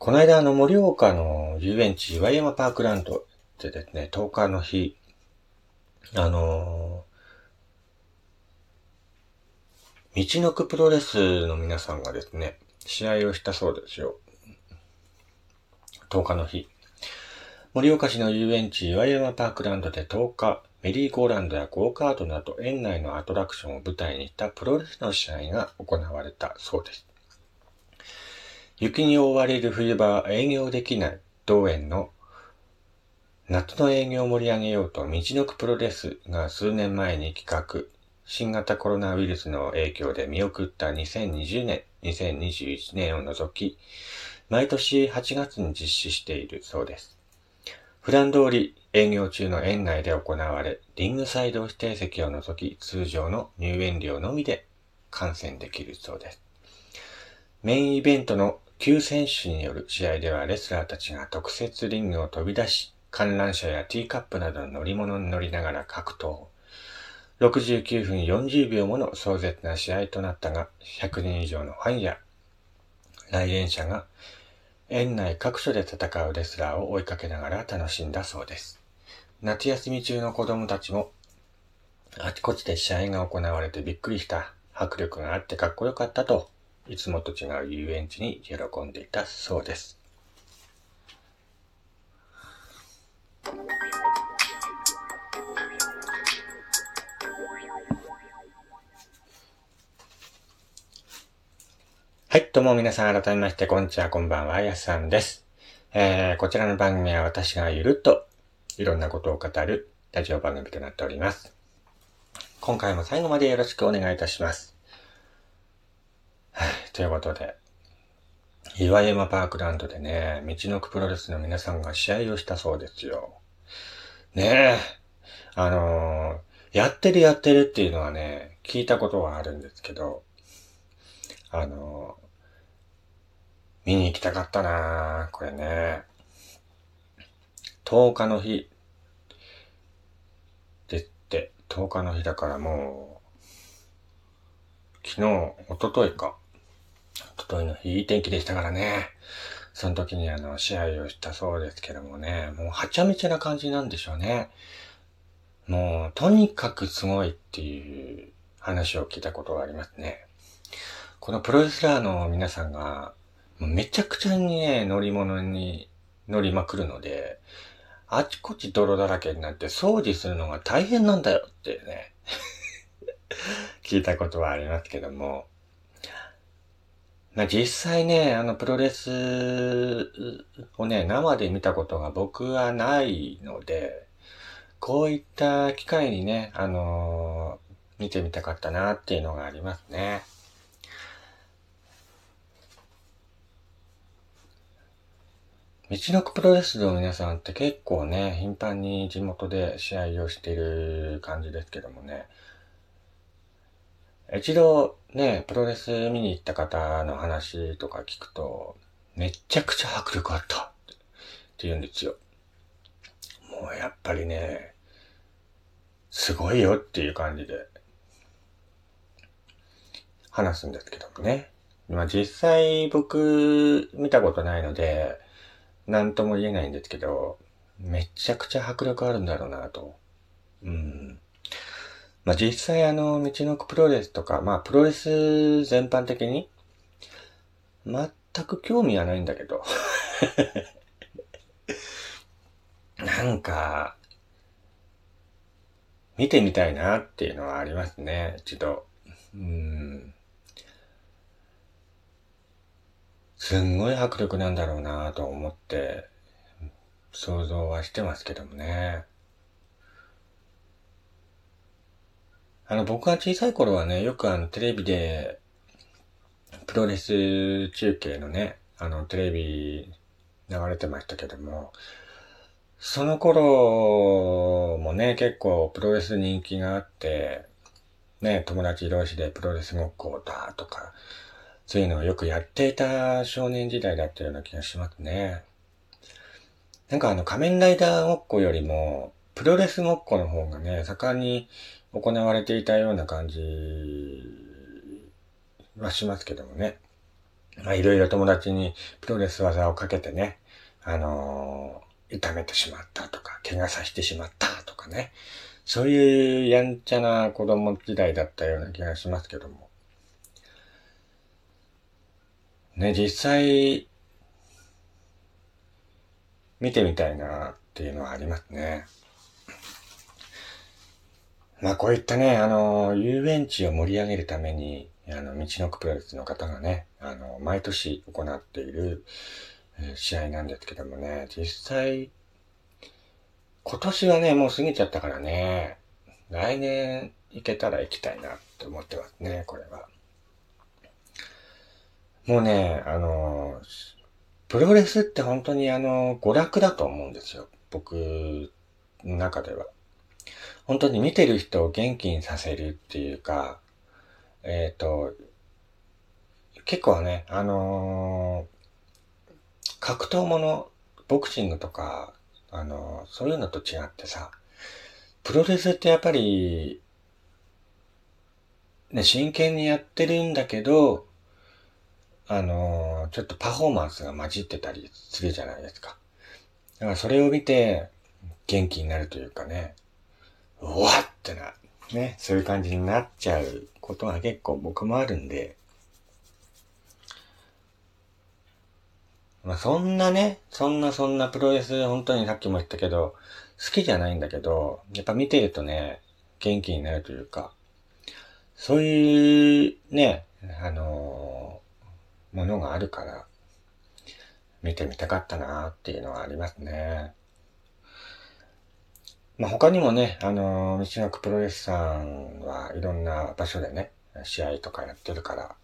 この間、あの、盛岡の遊園地、岩山パークランドでですね、10日の日、あのー、道のくプロレスの皆さんがですね、試合をしたそうですよ。10日の日。盛岡市の遊園地岩山パークランドで10日、メリーゴーランドやゴーカートなど園内のアトラクションを舞台にしたプロレスの試合が行われたそうです。雪に覆われる冬場は営業できない同園の夏の営業を盛り上げようと道のくプロレスが数年前に企画、新型コロナウイルスの影響で見送った2020年、2021年を除き、毎年8月に実施しているそうです。普段通り営業中の園内で行われ、リングサイド指定席を除き通常の入園料のみで観戦できるそうです。メインイベントの旧選手による試合ではレスラーたちが特設リングを飛び出し、観覧車やティーカップなどの乗り物に乗りながら格闘。69分40秒もの壮絶な試合となったが、100人以上のファンや来園者が園内各所で戦うレスラーを追いかけながら楽しんだそうです。夏休み中の子供たちもあちこちで試合が行われてびっくりした。迫力があってかっこよかったと、いつもと違う遊園地に喜んでいたそうです。はい、どうも皆さん改めまして、こんにちは、こんばんは、やすさんです。えー、こちらの番組は私がゆるっといろんなことを語るラジオ番組となっております。今回も最後までよろしくお願いいたします。ということで、岩山パークランドでね、道のくプロレスの皆さんが試合をしたそうですよ。ねえ、あのー、やってるやってるっていうのはね、聞いたことはあるんですけど、あの見に行きたかったなこれね。10日の日でって、10日の日だからもう、昨日、おとといか。おとい、い天気でしたからね。その時にあの、試合をしたそうですけどもね、もうはちゃめちゃな感じなんでしょうね。もう、とにかくすごいっていう話を聞いたことがありますね。このプロレスラーの皆さんが、めちゃくちゃにね、乗り物に乗りまくるので、あちこち泥だらけになって掃除するのが大変なんだよってね、聞いたことはありますけども、実際ね、あの、プロレスをね、生で見たことが僕はないので、こういった機会にね、あのー、見てみたかったなっていうのがありますね。道のくプロレスの皆さんって結構ね、頻繁に地元で試合をしている感じですけどもね、一度ね、プロレス見に行った方の話とか聞くと、めちゃくちゃ迫力あったって言うんですよ。もうやっぱりね、すごいよっていう感じで話すんですけどもね。まあ実際僕見たことないので、なんとも言えないんですけど、めちゃくちゃ迫力あるんだろうなと。うん。まあ、実際あの、道のくプロレスとか、まあ、プロレス全般的に、全く興味はないんだけど。なんか、見てみたいなっていうのはありますね、一度。うん。すんごい迫力なんだろうなと思って、想像はしてますけどもね。あの、僕が小さい頃はね、よくあの、テレビで、プロレス中継のね、あの、テレビ流れてましたけども、その頃もね、結構プロレス人気があって、ね、友達同士でプロレスごっこだとか、そういうのをよくやっていた少年時代だったような気がしますね。なんかあの仮面ライダーごっこよりも、プロレスごっこの方がね、盛んに行われていたような感じはしますけどもね。まあいろいろ友達にプロレス技をかけてね、あのー、痛めてしまったとか、怪我させてしまったとかね。そういうやんちゃな子供時代だったような気がしますけども。ね、実際、見てみたいなっていうのはありますね。まあこういったね、あの、遊園地を盛り上げるために、あの、道のくプロレスの方がね、あの、毎年行っている、試合なんですけどもね、実際、今年はね、もう過ぎちゃったからね、来年行けたら行きたいなって思ってますね、これは。もうね、あの、プロレスって本当にあの、娯楽だと思うんですよ。僕の中では。本当に見てる人を元気にさせるっていうか、えっ、ー、と、結構ね、あのー、格闘もの、ボクシングとか、あのー、そういうのと違ってさ、プロレスってやっぱり、ね、真剣にやってるんだけど、あのちょっとパフォーマンスが混じってたりするじゃないですか。だからそれを見て、元気になるというかね、うわってな、ね、そういう感じになっちゃうことが結構僕もあるんで、まあそんなね、そんなそんなプロレス本当にさっきも言ったけど、好きじゃないんだけど、やっぱ見てるとね、元気になるというか、そういうね、あのー、ものがあるから、見てみたかったなーっていうのはありますね。まあ、他にもね、あのー、道のくプロレスさんはいろんな場所でね、試合とかやってるから、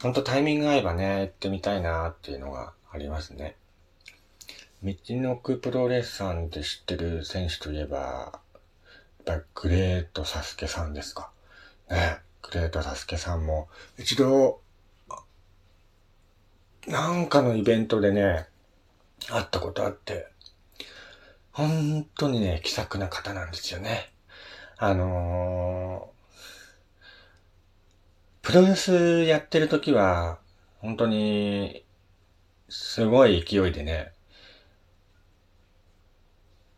ほんとタイミング合えばね、行ってみたいなっていうのがありますね。道のくプロレスさんで知ってる選手といえば、やっぱグレートサスケさんですか？ね、グレートサスケさんも一度、なんかのイベントでね、会ったことあって、本当にね、気さくな方なんですよね。あのー、プロレスやってる時は、本当に、すごい勢いでね、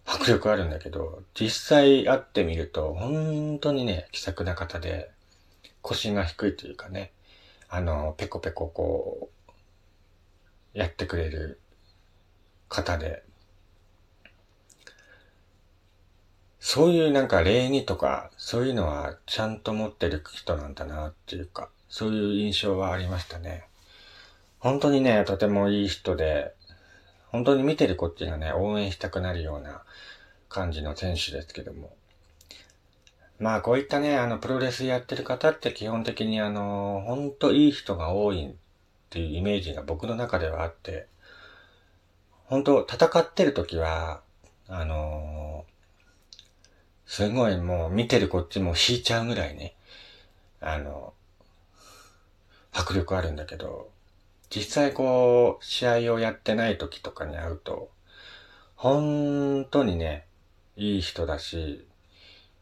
迫力あるんだけど、実際会ってみると、本当にね、気さくな方で、腰が低いというかね、あの、ペコペコこう、やってくれる方で、そういうなんか礼儀とか、そういうのはちゃんと持ってる人なんだなっていうか、そういう印象はありましたね。本当にね、とてもいい人で、本当に見てるこっちがね、応援したくなるような感じの選手ですけども。まあこういったね、あの、プロレスやってる方って基本的にあの、本当いい人が多いっていうイメージが僕の中ではあって、本当戦ってる時は、あのすごいもう見てるこっちも引いちゃうぐらいね、あの、迫力あるんだけど、実際こう、試合をやってない時とかに会うと、本当にね、いい人だし、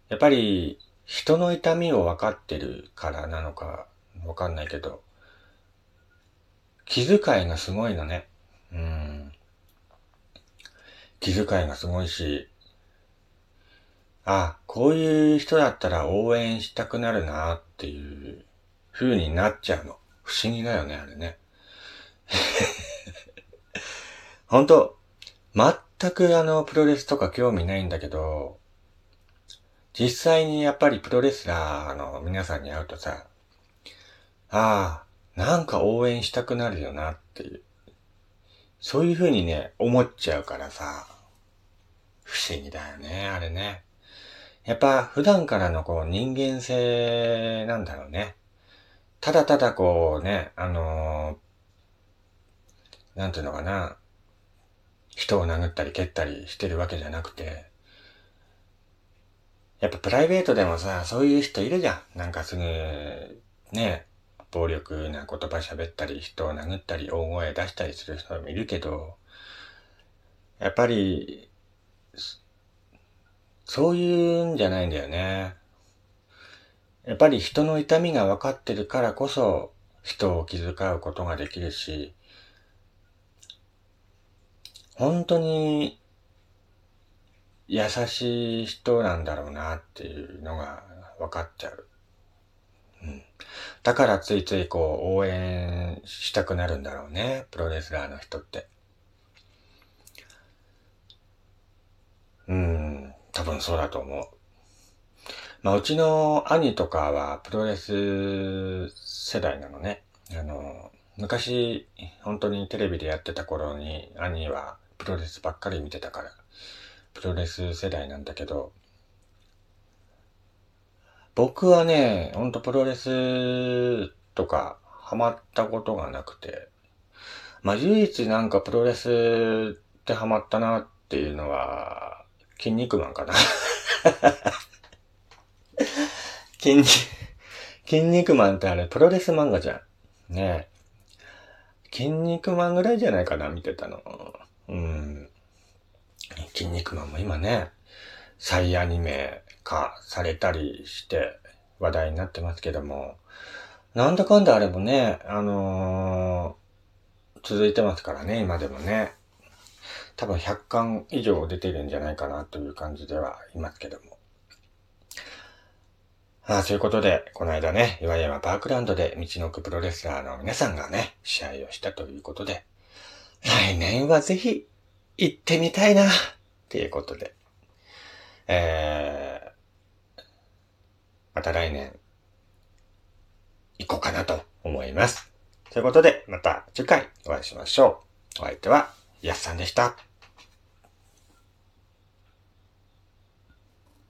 やっぱり人の痛みを分かってるからなのかわかんないけど、気遣いがすごいのね。うん。気遣いがすごいし、あ、こういう人だったら応援したくなるなっていう風になっちゃうの。不思議だよね、あれね。本当全くあの、プロレスとか興味ないんだけど、実際にやっぱりプロレスラーの皆さんに会うとさ、ああ、なんか応援したくなるよなっていう。そういう風にね、思っちゃうからさ、不思議だよね、あれね。やっぱ普段からのこう人間性なんだろうね。ただただこうね、あのー、なんていうのかな、人を殴ったり蹴ったりしてるわけじゃなくて、やっぱプライベートでもさ、そういう人いるじゃん。なんかすぐ、ね、暴力な言葉喋ったり、人を殴ったり、大声出したりする人もいるけど、やっぱり、そういうんじゃないんだよね。やっぱり人の痛みが分かってるからこそ、人を気遣うことができるし、本当に優しい人なんだろうなっていうのが分かっちゃう。うん。だからついついこう応援したくなるんだろうね。プロレスラーの人って。うん。多分そうだと思う。まあ、うちの兄とかはプロレス世代なのね。あの、昔、本当にテレビでやってた頃に兄はプロレスばっかり見てたから、プロレス世代なんだけど、僕はね、ほんとプロレスとかハマったことがなくて、まあ唯一なんかプロレスってハマったなっていうのは、筋肉マンかな 筋肉、筋肉マンってあれプロレス漫画じゃん。ねえ。筋肉マンぐらいじゃないかな、見てたの。うん。筋肉マンも今ね、再アニメ化されたりして話題になってますけども、なんだかんだあれもね、あのー、続いてますからね、今でもね。多分100巻以上出てるんじゃないかなという感じではいますけども。ああ、そういうことで、この間ね、岩山パークランドで道のくプロレスラーの皆さんがね、試合をしたということで、来年はぜひ行ってみたいな、っていうことで、えー、また来年行こうかなと思います。ということで、また次回お会いしましょう。お相手は、やすさんでした。